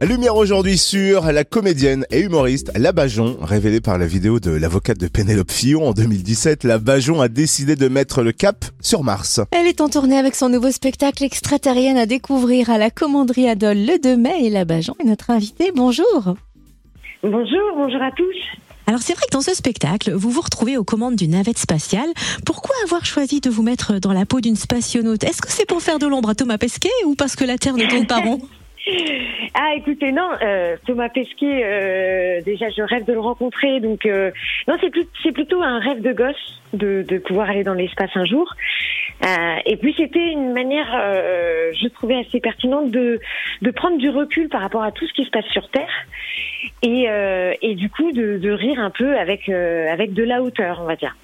Lumière aujourd'hui sur la comédienne et humoriste La Bajon, révélée par la vidéo de l'avocate de Pénélope Fillon en 2017. La Bajon a décidé de mettre le cap sur Mars. Elle est en tournée avec son nouveau spectacle extraterrien à découvrir à la Commanderie Adol le 2 mai et La Bajon est notre invitée. Bonjour. Bonjour, bonjour à tous. Alors c'est vrai que dans ce spectacle, vous vous retrouvez aux commandes d'une navette spatiale. Pourquoi avoir choisi de vous mettre dans la peau d'une spationaute? Est-ce que c'est pour faire de l'ombre à Thomas Pesquet ou parce que la Terre ne tourne pas rond? Ah, écoutez, non, euh, Thomas Pesquet, euh, déjà, je rêve de le rencontrer. Donc, euh, non, c'est plutôt un rêve de gosse de, de pouvoir aller dans l'espace un jour. Et puis, c'était une manière, je trouvais assez pertinente de, de prendre du recul par rapport à tout ce qui se passe sur Terre. Et, et du coup, de, rire un peu avec, avec de la hauteur, on va dire.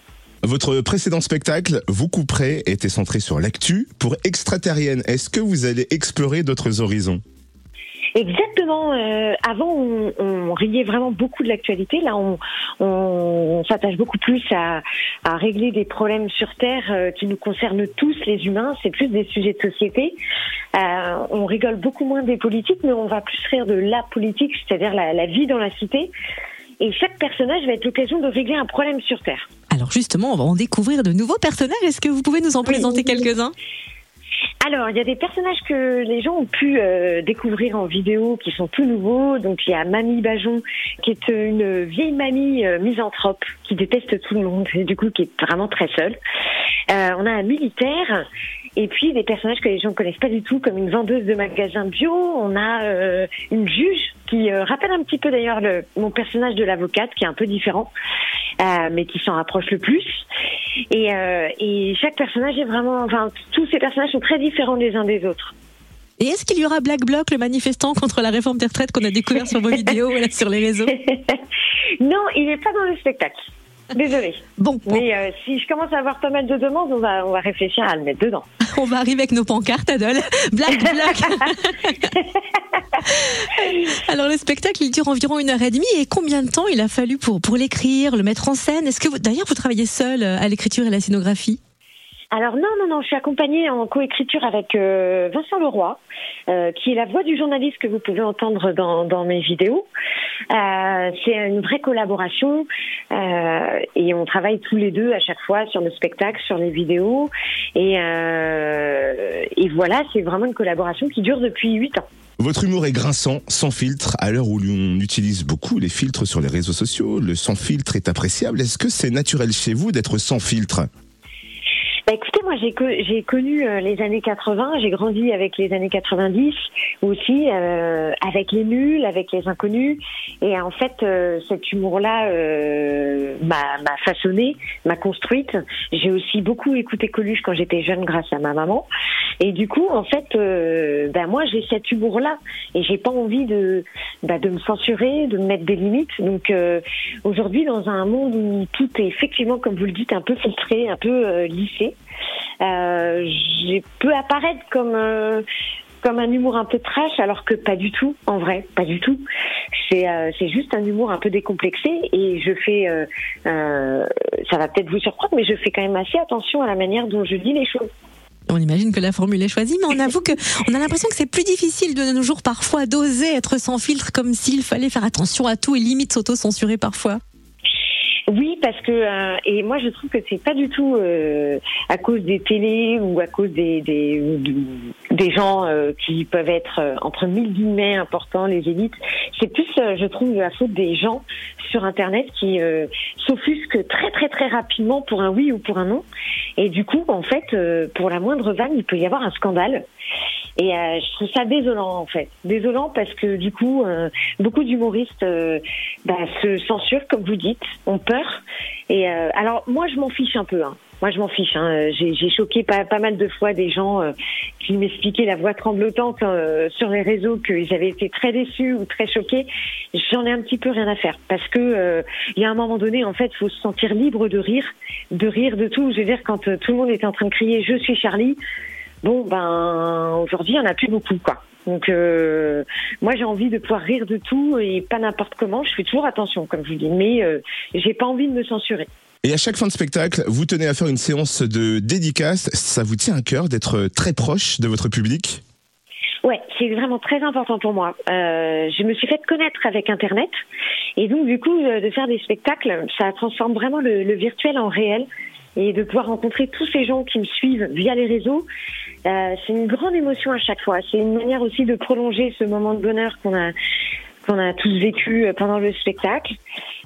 Votre précédent spectacle, Vous couperez, était centré sur l'actu. Pour extraterrienne, est-ce que vous allez explorer d'autres horizons? Exactement. euh, avant, on, on riait vraiment beaucoup de l'actualité. Là, on, on, on s'attache beaucoup plus à, à régler des problèmes sur Terre euh, qui nous concernent tous, les humains. C'est plus des sujets de société. Euh, on rigole beaucoup moins des politiques, mais on va plus rire de la politique, c'est-à-dire la, la vie dans la cité. Et chaque personnage va être l'occasion de régler un problème sur Terre. Alors justement, on va en découvrir de nouveaux personnages. Est-ce que vous pouvez nous en présenter quelques-uns? Alors, il y a des personnages que les gens ont pu euh, découvrir en vidéo qui sont tout nouveaux. Donc, il y a Mamie Bajon, qui est une vieille mamie euh, misanthrope qui déteste tout le monde et du coup qui est vraiment très seule. Euh, on a un militaire et puis des personnages que les gens connaissent pas du tout, comme une vendeuse de magasin bio. On a une juge qui euh, rappelle un petit peu d'ailleurs le- mon personnage de l'avocate, qui est un peu différent, euh, mais qui s'en rapproche le plus. Et, euh, et chaque personnage est vraiment, enfin, tous ces personnages sont très différents les uns des autres. Et est-ce qu'il y aura Black Bloc, le manifestant contre la réforme des retraites qu'on a découvert sur vos vidéos sur les réseaux? Non, il n'est pas dans le spectacle. Désolée. Bon, on, Mais si je commence à avoir pas mal de demandes, on va, on va réfléchir à le mettre dedans. on va arriver avec nos pancartes, Adol. Black Bloc Alors le spectacle, il dure environ une heure et demie. Et combien de temps il a fallu pour, pour l'écrire, le mettre en scène? Est-ce que vous, d'ailleurs vous travaillez seul euh, à l'écriture et la scénographie? Alors non, non, non, je suis accompagnée en coécriture avec euh, Vincent Leroy, euh, qui est la voix du journaliste que vous pouvez entendre dans, mes vidéos. Euh, c'est une vraie collaboration et on travaille tous les deux à chaque fois sur le spectacle, sur les vidéos. Et, et voilà, c'est vraiment une collaboration qui dure depuis huit ans. Votre humour est grinçant, sans filtre, à l'heure où l'on utilise beaucoup les filtres sur les réseaux sociaux. Le sans filtre est appréciable. Est-ce que c'est naturel chez vous d'être sans filtre? Bah écoutez, moi j'ai co- j'ai connu euh, les années 80, j'ai grandi avec les années 90 aussi, euh, avec les nuls, avec les inconnus, et en fait euh, cet humour-là euh, m'a façonnée, m'a construite. J'ai aussi beaucoup écouté Coluche quand j'étais jeune grâce à ma maman, et du coup en fait, euh, ben moi j'ai cet humour-là, et j'ai pas envie de bah, de me censurer, de me mettre des limites. Donc euh, aujourd'hui dans un monde où tout est effectivement, comme vous le dites, un peu filtré, un peu euh, lissé. Euh, j'ai peut apparaître comme euh, comme un humour un peu trash, alors que pas du tout, en vrai, pas du tout. C'est euh, juste un humour un peu décomplexé et je fais, euh, euh, ça va peut-être vous surprendre, mais je fais quand même assez attention à la manière dont je dis les choses. On imagine que la formule est choisie, mais on avoue que on a l'impression que c'est plus difficile de nos jours parfois d'oser être sans filtre, comme s'il fallait faire attention à tout et limite s'auto-censurer parfois. Oui, parce que euh, et moi je trouve que c'est pas du tout euh, à cause des télés ou à cause des des, des gens euh, qui peuvent être entre mille guillemets importants, les élites. C'est plus, je trouve, la faute des gens sur Internet qui s'offusquent très très très rapidement pour un oui ou pour un non. Et du coup, en fait, euh, pour la moindre vanne, il peut y avoir un scandale. Et euh, je trouve ça désolant en fait, désolant parce que du coup, euh, beaucoup d'humoristes euh, bah, se censurent, comme vous dites, ont peur. Et euh, alors moi, je m'en fiche un peu. Hein. Moi, je m'en fiche. Hein. J'ai choqué pas, pas mal de fois des gens qui m'expliquaient la voix tremblotante euh, sur les réseaux qu'ils avaient été très déçus ou très choqués. J'en ai un petit peu rien à faire parce que euh, il y a un moment donné, en fait, faut se sentir libre de rire, de rire de tout. Je veux dire, quand euh, tout le monde était en train de crier "Je suis Charlie", bon ben aujourd'hui, en a plus beaucoup, quoi. Donc moi j'ai envie de pouvoir rire de tout et pas n'importe comment. Je fais toujours attention, comme je vous dis, mais j'ai pas envie de me censurer. Et à chaque fin de spectacle, vous tenez à faire une séance de dédicace. Ça vous tient à cœur d'être très proche de votre public? Ouais, c'est vraiment très important pour moi. Euh, je me suis fait connaître avec Internet et donc du coup de faire des spectacles, ça transforme vraiment le, le virtuel en réel et de pouvoir rencontrer tous ces gens qui me suivent via les réseaux. Euh, c'est une grande émotion à chaque fois. C'est une manière aussi de prolonger ce moment de bonheur qu'on a qu'on a tous vécu pendant le spectacle.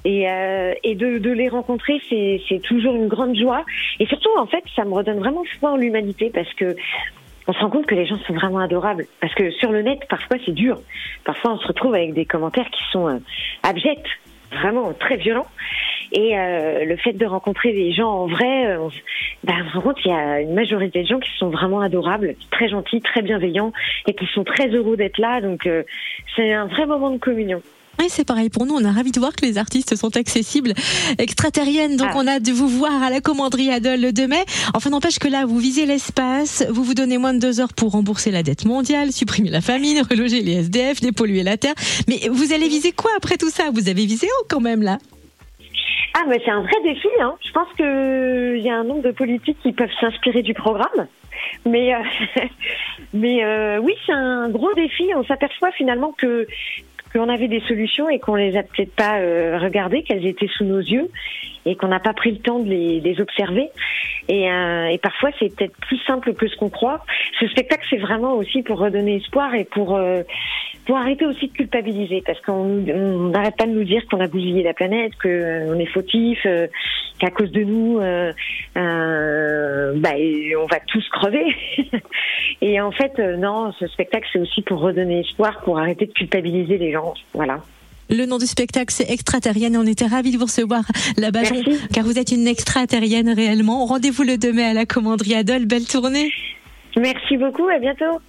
Et, euh, et de, de, les rencontrer, c'est toujours une grande joie. Et surtout, en fait, ça me redonne vraiment foi en l'humanité parce que on se rend compte que les gens sont vraiment adorables. Parce que sur le net, parfois, c'est dur. Parfois, on se retrouve avec des commentaires qui sont euh, abjects, vraiment très violents. Et euh, le fait de rencontrer des gens en vrai, euh, on, ben, on se rend compte qu'il y a une majorité de gens qui sont vraiment adorables, très gentils, très bienveillants et qui sont très heureux d'être là. Donc euh, c'est un vrai moment de communion. Oui, c'est pareil pour nous. On a ravi de voir que les artistes sont accessibles, extraterriennes. Donc, ah. on a de vous voir à la commanderie Adol le 2 mai. Enfin, n'empêche que là, vous visez l'espace, vous vous donnez moins de deux heures pour rembourser la dette mondiale, supprimer la famine, reloger les SDF, dépolluer la terre. Mais vous allez viser quoi après tout ça? Vous avez visé haut quand même là? Ah, mais c'est un vrai défi. Hein. Je pense qu'il y a un nombre de politiques qui peuvent s'inspirer du programme. Mais, euh, mais euh, oui, c'est un gros défi. On s'aperçoit finalement que qu'on avait des solutions et qu'on les a peut-être pas euh, regardées, qu'elles étaient sous nos yeux et qu'on n'a pas pris le temps de les, observer. Et, et parfois, c'est peut-être plus simple que ce qu'on croit. Ce spectacle, c'est vraiment aussi pour redonner espoir et pour pour arrêter aussi de culpabiliser, parce qu'on n'arrête pas de nous dire qu'on a bousillé la planète, qu'on euh, est fautif, euh, qu'à cause de nous, euh, bah, on va tous crever. et en fait, non, ce spectacle, c'est aussi pour redonner espoir, pour arrêter de culpabiliser les gens. Voilà. Le nom du spectacle, c'est Extraterrienne. On était ravis de vous recevoir là-bas, car vous êtes une extraterrienne réellement. Rendez-vous le 2 mai à la commanderie Adol. Belle tournée. Merci beaucoup. À bientôt.